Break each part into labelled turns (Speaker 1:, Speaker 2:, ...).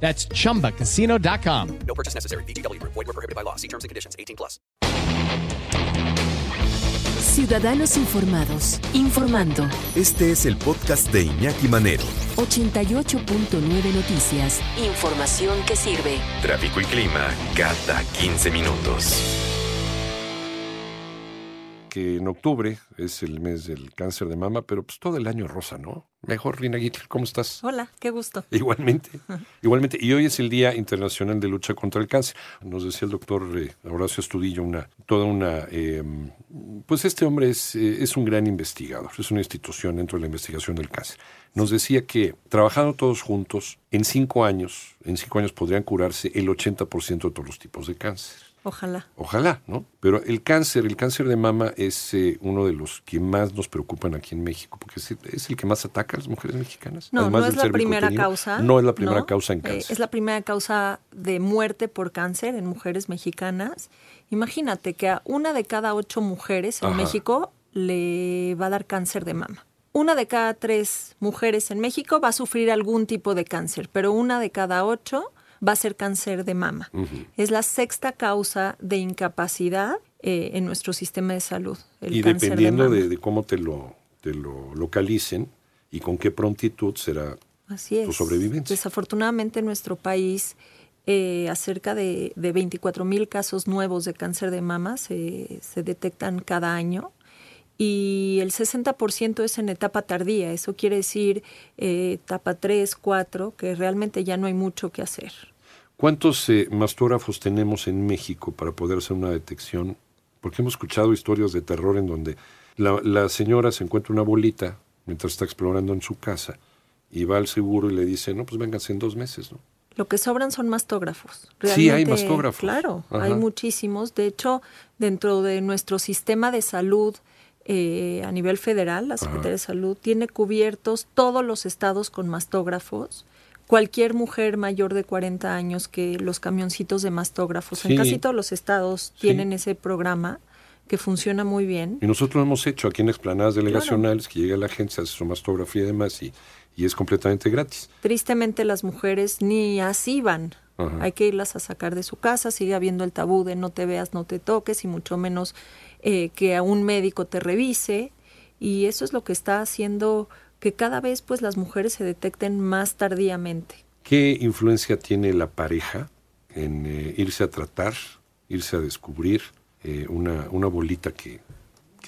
Speaker 1: That's chumbacasino.com.
Speaker 2: No purchase necessary. BGW. Void were prohibited by law. See terms and conditions. 18 plus.
Speaker 3: Ciudadanos Informados, informando.
Speaker 4: Este es el podcast de Iñaki Manero.
Speaker 3: 88.9 Noticias. Información que sirve.
Speaker 4: Tráfico y clima cada 15 minutos.
Speaker 5: Que en octubre es el mes del cáncer de mama, pero pues todo el año rosa, ¿no? Mejor, Rina Gitter, ¿cómo estás?
Speaker 6: Hola, qué gusto.
Speaker 5: Igualmente, igualmente. Y hoy es el Día Internacional de Lucha contra el Cáncer. Nos decía el doctor eh, Horacio Estudillo, una, toda una... eh, pues este hombre es, eh, es un gran investigador, es una institución dentro de la investigación del cáncer. Nos decía que trabajando todos juntos, en cinco años, en cinco años podrían curarse el 80% de todos los tipos de cáncer.
Speaker 6: Ojalá.
Speaker 5: Ojalá, ¿no? Pero el cáncer, el cáncer de mama es eh, uno de los que más nos preocupan aquí en México, porque es, es el que más ataca a las mujeres mexicanas.
Speaker 6: No,
Speaker 5: además
Speaker 6: no es la primera causa.
Speaker 5: No es la primera
Speaker 6: ¿no?
Speaker 5: causa en
Speaker 6: Eh,
Speaker 5: cáncer.
Speaker 6: es la primera causa de muerte por cáncer en mujeres mexicanas. Imagínate que a una de cada ocho mujeres en
Speaker 5: Ajá.
Speaker 6: México le va a dar cáncer de mama. Una de cada tres mujeres en México va a sufrir algún tipo de cáncer, pero una de cada ocho va a ser cáncer de mama. Es la sexta causa de incapacidad eh, en nuestro sistema de salud. El
Speaker 5: y
Speaker 6: cáncer
Speaker 5: dependiendo
Speaker 6: de,
Speaker 5: de,
Speaker 6: mama.
Speaker 5: de cómo te lo, te lo localicen y con qué prontitud será
Speaker 6: Así
Speaker 5: tu sobrevivencia.
Speaker 6: Desafortunadamente en nuestro país, eh, acerca de, de 24 mil casos nuevos de cáncer de mama se, se detectan cada año y el 60% es en etapa tardía. Eso quiere decir eh, etapa 3, 4, que realmente ya no hay mucho que hacer.
Speaker 5: ¿Cuántos eh, mastógrafos tenemos en México para poder hacer una detección? Porque hemos escuchado historias de terror en donde la, la señora se encuentra una bolita mientras está explorando en su casa y va al seguro y le dice, no, pues vénganse en dos meses, ¿no?
Speaker 6: Lo que sobran son mastógrafos.
Speaker 5: Sí, hay mastógrafos.
Speaker 6: Claro,
Speaker 5: Ajá.
Speaker 6: hay muchísimos. De hecho, dentro de nuestro sistema de salud eh, a nivel federal, la Secretaría de Salud tiene cubiertos todos los estados con mastógrafos. Cualquier mujer mayor de 40 años que los camioncitos de mastógrafos,
Speaker 5: Sí.
Speaker 6: en casi todos los estados
Speaker 5: Sí.
Speaker 6: tienen ese programa que funciona muy bien.
Speaker 5: Y nosotros lo hemos hecho aquí en explanadas delegacionales, que llega la gente, se hace su mastografía y demás, y, y es completamente gratis.
Speaker 6: Tristemente las mujeres ni así van.
Speaker 5: Ajá.
Speaker 6: Hay que irlas a sacar de su casa, sigue habiendo el tabú de no te veas, no te toques y mucho menos eh, que a un médico te revise. Y eso es lo que está haciendo que cada vez pues las mujeres se detecten más tardíamente.
Speaker 5: ¿Qué influencia tiene la pareja en eh, irse a tratar, irse a descubrir eh, una, una bolita que,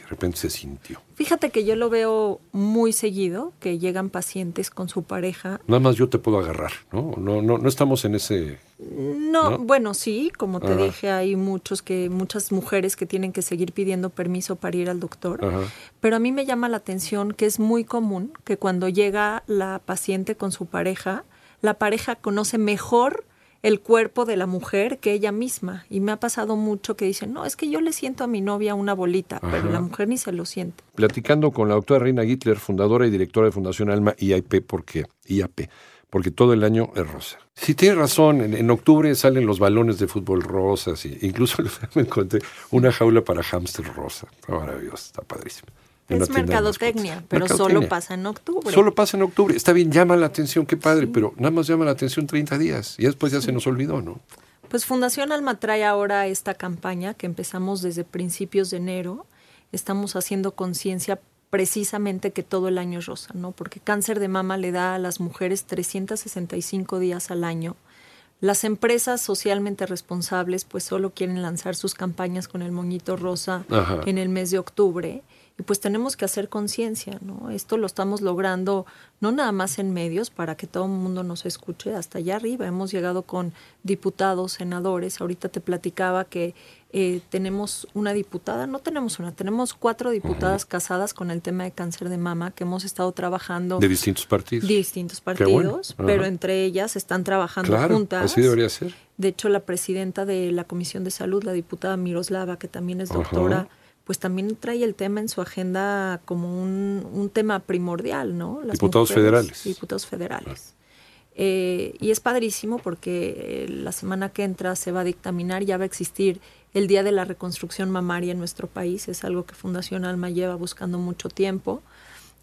Speaker 5: repente se sintió?
Speaker 6: Fíjate que yo lo veo muy seguido, que llegan pacientes con su pareja.
Speaker 5: Nada más yo te puedo agarrar, ¿no? No, no, no estamos en ese...
Speaker 6: No,
Speaker 5: ¿No?
Speaker 6: bueno, sí, como te
Speaker 5: Ajá.
Speaker 6: dije, hay muchos que, muchas mujeres que tienen que seguir pidiendo permiso para ir al doctor.
Speaker 5: Ajá.
Speaker 6: Pero a mí me llama la atención que es muy común que cuando llega la paciente con su pareja, la pareja conoce mejor el cuerpo de la mujer que ella misma. Y me ha pasado mucho que dicen, no, es que yo le siento a mi novia una bolita, pero la mujer ni se lo siente.
Speaker 5: Platicando con la doctora Reina Hitler, fundadora y directora de Fundación Alma IAP, porque, IAP, porque todo el año es rosa. Sí, tiene razón, en, en octubre salen los balones de fútbol rosas, y incluso me encontré una jaula para hámster rosa. Está maravilloso, está padrísimo.
Speaker 6: Es mercadotecnia, pero solo pasa en octubre.
Speaker 5: Solo pasa en octubre. Está bien, llama la atención, qué padre, pero nada más llama la atención 30 días y después ya se nos olvidó, ¿no?
Speaker 6: Pues Fundación Alma trae ahora esta campaña que empezamos desde principios de enero. Estamos haciendo conciencia precisamente que todo el año es rosa, ¿no? Porque cáncer de mama le da a las mujeres 365 días al año. Las empresas socialmente responsables pues solo quieren lanzar sus campañas con el moñito rosa
Speaker 5: Ajá.
Speaker 6: en el mes de octubre y pues tenemos que hacer conciencia, ¿no? Esto lo estamos logrando no nada más en medios para que todo el mundo nos escuche, hasta allá arriba hemos llegado con diputados, senadores, ahorita te platicaba que eh, tenemos una diputada, no tenemos una, tenemos cuatro diputadas casadas con el tema de cáncer de mama que hemos estado trabajando.
Speaker 5: De distintos partidos.
Speaker 6: Distintos partidos, pero entre ellas están trabajando
Speaker 5: claro,
Speaker 6: juntas.
Speaker 5: Así debería ser.
Speaker 6: De hecho, la presidenta de la Comisión de Salud, la diputada Miroslava, que también es doctora, pues también trae el tema en su agenda como un, un tema primordial, ¿no?
Speaker 5: Las diputados federales.
Speaker 6: Diputados federales. Eh, y es padrísimo porque eh, la semana que entra se va a dictaminar, ya va a existir el Día de la Reconstrucción Mamaria en nuestro país, es algo que Fundación Alma lleva buscando mucho tiempo.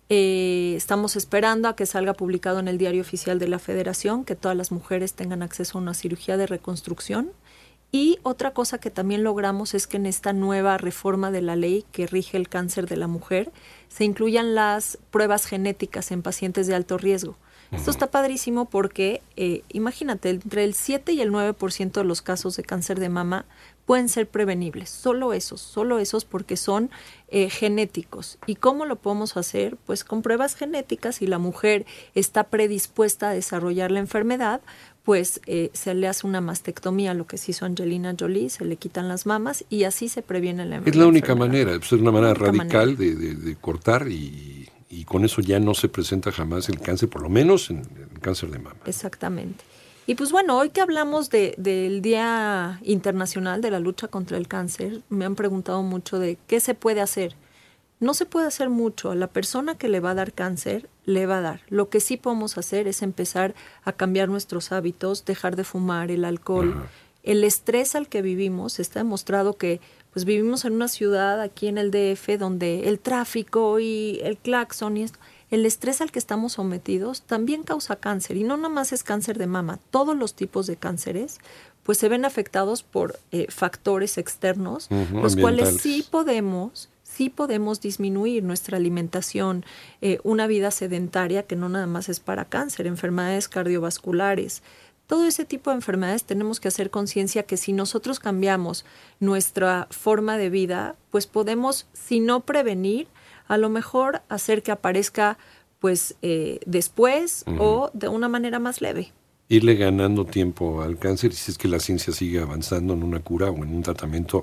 Speaker 6: Eh, estamos esperando a que salga publicado en el diario oficial de la Federación, que todas las mujeres tengan acceso a una cirugía de reconstrucción y otra cosa que también logramos es que en esta nueva reforma de la ley que rige el cáncer de la mujer se incluyan las pruebas genéticas en pacientes de alto riesgo. Esto está padrísimo porque, eh, imagínate, entre el 7 y el 9% de los casos de cáncer de mama pueden ser prevenibles. Solo esos, solo esos porque son eh, genéticos. ¿Y cómo lo podemos hacer? Pues con pruebas genéticas, si la mujer está predispuesta a desarrollar la enfermedad, pues eh, se le hace una mastectomía, lo que se hizo Angelina Jolie, se le quitan las mamas y así se previene la enfermedad.
Speaker 5: Es la única manera, es una manera radical De, cortar y, con eso ya no se presenta jamás el cáncer, por lo menos en el cáncer de mama.
Speaker 6: Exactamente. Y pues bueno, hoy que hablamos de, del Día Internacional de la Lucha contra el Cáncer, me han preguntado mucho de qué se puede hacer. No se puede hacer mucho. A la persona que le va a dar cáncer, le va a dar. Lo que sí podemos hacer es empezar a cambiar nuestros hábitos, dejar de fumar, el alcohol. El estrés al que vivimos, está demostrado que pues vivimos en una ciudad aquí en el DF donde el tráfico y el claxon y esto, el estrés al que estamos sometidos también causa cáncer y no nada más es cáncer de mama, todos los tipos de cánceres pues se ven afectados por eh, factores externos, los cuales sí podemos sí podemos disminuir nuestra alimentación, eh, una vida sedentaria que no nada más es para cáncer, enfermedades cardiovasculares. Todo ese tipo de enfermedades tenemos que hacer conciencia que si nosotros cambiamos nuestra forma de vida, pues podemos, si no prevenir, a lo mejor hacer que aparezca pues eh, después o de una manera más leve.
Speaker 5: Irle ganando tiempo al cáncer y si es que la ciencia sigue avanzando en una cura o en un tratamiento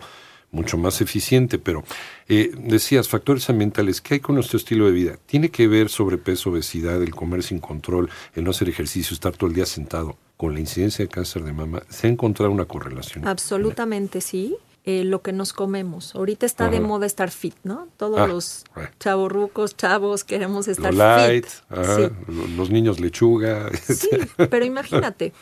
Speaker 5: mucho más eficiente, pero eh, decías, factores ambientales, ¿qué hay con nuestro estilo de vida? ¿Tiene que ver sobrepeso, obesidad, el comer sin control, el no hacer ejercicio, estar todo el día sentado con la incidencia de cáncer de mama? ¿Se ha encontrado una correlación?
Speaker 6: Absolutamente sí. Eh, lo que nos comemos. Ahorita está de moda estar fit, ¿no? Todos ah, los chavorrucos, chavos, queremos estar
Speaker 5: light, fit. Los niños lechuga.
Speaker 6: Sí, pero imagínate,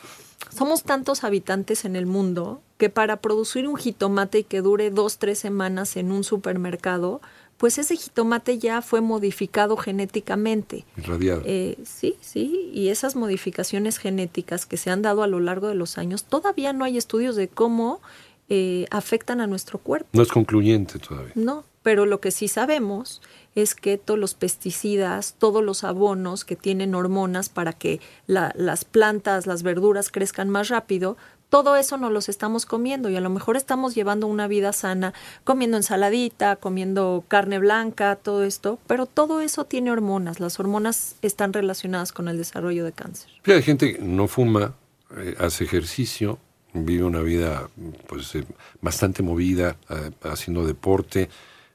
Speaker 6: somos tantos habitantes en el mundo que para producir un jitomate y que dure dos, tres semanas en un supermercado, pues ese jitomate ya fue modificado genéticamente.
Speaker 5: Irradiado.
Speaker 6: Eh, sí, sí, y esas modificaciones genéticas que se han dado a lo largo de los años, todavía no hay estudios de cómo eh, afectan a nuestro cuerpo.
Speaker 5: No es concluyente todavía.
Speaker 6: No, pero lo que sí sabemos es que todos los pesticidas, todos los abonos que tienen hormonas para que las plantas, las verduras crezcan más rápido, todo eso no los estamos comiendo y a lo mejor estamos llevando una vida sana, comiendo ensaladita, comiendo carne blanca, todo esto, pero todo eso tiene hormonas. Las hormonas están relacionadas con el desarrollo de cáncer.
Speaker 5: hay gente que no fuma, eh, hace ejercicio, vive una vida pues eh, bastante movida, eh, haciendo deporte,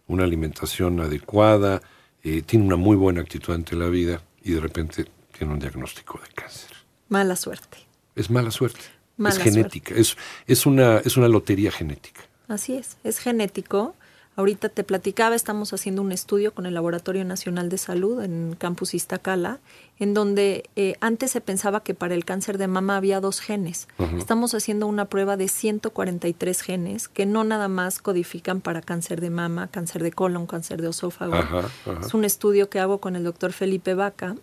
Speaker 5: una alimentación adecuada, tiene una muy buena actitud ante la vida y de repente tiene un diagnóstico de cáncer.
Speaker 6: Mala suerte.
Speaker 5: Es mala suerte. Es genética. Es, es, una, es una lotería genética.
Speaker 6: Así es, es genético. Ahorita te platicaba, estamos haciendo un estudio con el Laboratorio Nacional de Salud en Campus Iztacala, en donde eh, antes se pensaba que para el cáncer de mama había dos genes. Estamos haciendo una prueba de 143 genes que no nada más codifican para cáncer de mama, cáncer de colon, cáncer de esófago. Es un estudio que hago con el doctor Felipe Vaca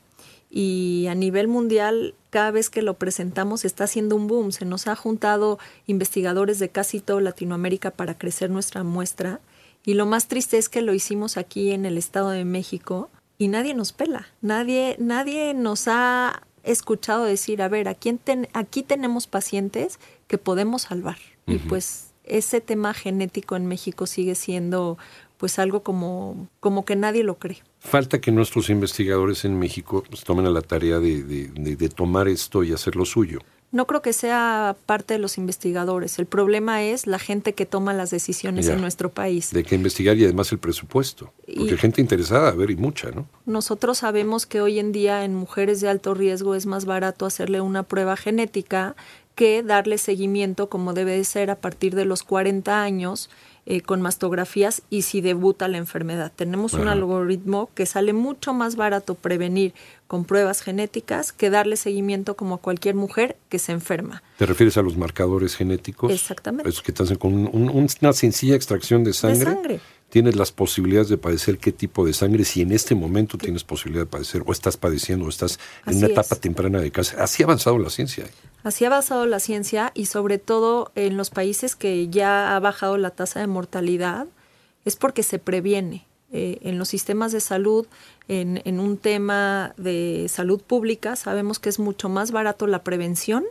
Speaker 6: y a nivel mundial cada vez que lo presentamos está haciendo un boom. Se nos ha juntado investigadores de casi toda Latinoamérica para crecer nuestra muestra y lo más triste es que lo hicimos aquí en el Estado de México y nadie nos pela, nadie, nadie nos ha escuchado decir, a ver, aquí, aquí tenemos pacientes que podemos salvar. Y pues ese tema genético en México sigue siendo pues algo como, como que nadie lo cree.
Speaker 5: Falta que nuestros investigadores en México pues, tomen a la tarea de, de, de, de tomar esto y hacer lo suyo.
Speaker 6: No creo que sea parte de los investigadores. El problema es la gente que toma las decisiones
Speaker 5: Ya.
Speaker 6: en nuestro país.
Speaker 5: De que investigar y además el presupuesto. Porque
Speaker 6: Y-
Speaker 5: gente interesada, a ver, y mucha, ¿no?
Speaker 6: Nosotros sabemos que hoy en día en mujeres de alto riesgo es más barato hacerle una prueba genética que darle seguimiento como debe de ser a partir de los 40 años eh, con mastografías y si debuta la enfermedad. Tenemos un algoritmo que sale mucho más barato prevenir con pruebas genéticas que darle seguimiento como a cualquier mujer que se enferma.
Speaker 5: ¿Te refieres a los marcadores genéticos?
Speaker 6: Exactamente.
Speaker 5: Es que te hacen con un- un- una sencilla extracción de sangre.
Speaker 6: sangre.
Speaker 5: Tienes las posibilidades de padecer qué tipo de sangre, si en este momento tienes posibilidad de padecer, o estás padeciendo, o estás en
Speaker 6: Así
Speaker 5: una
Speaker 6: es.
Speaker 5: etapa temprana de cáncer. Así ha avanzado la ciencia.
Speaker 6: Así ha avanzado la ciencia y sobre todo en los países que ya ha bajado la tasa de mortalidad es porque se previene. Eh, en los sistemas de salud, en, en un tema de salud pública, sabemos que es mucho más barato la prevención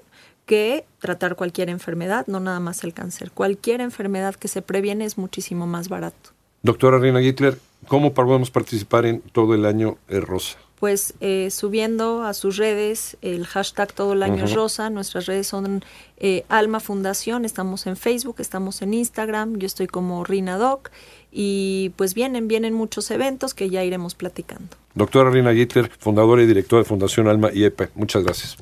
Speaker 6: que tratar cualquier enfermedad, no nada más el cáncer. Cualquier enfermedad que se previene es muchísimo más barato.
Speaker 5: Doctora Reina Hitler, ¿cómo podemos participar en todo el año es rosa?
Speaker 6: pues eh, subiendo a sus redes el hashtag todo el año es rosa. Nuestras redes son eh, Alma Fundación, estamos en Facebook, estamos en Instagram, yo estoy como Rina Doc y pues vienen, vienen muchos eventos que ya iremos platicando.
Speaker 5: Doctora Reina Hitler, fundadora y directora de Fundación Alma y EPE, muchas gracias.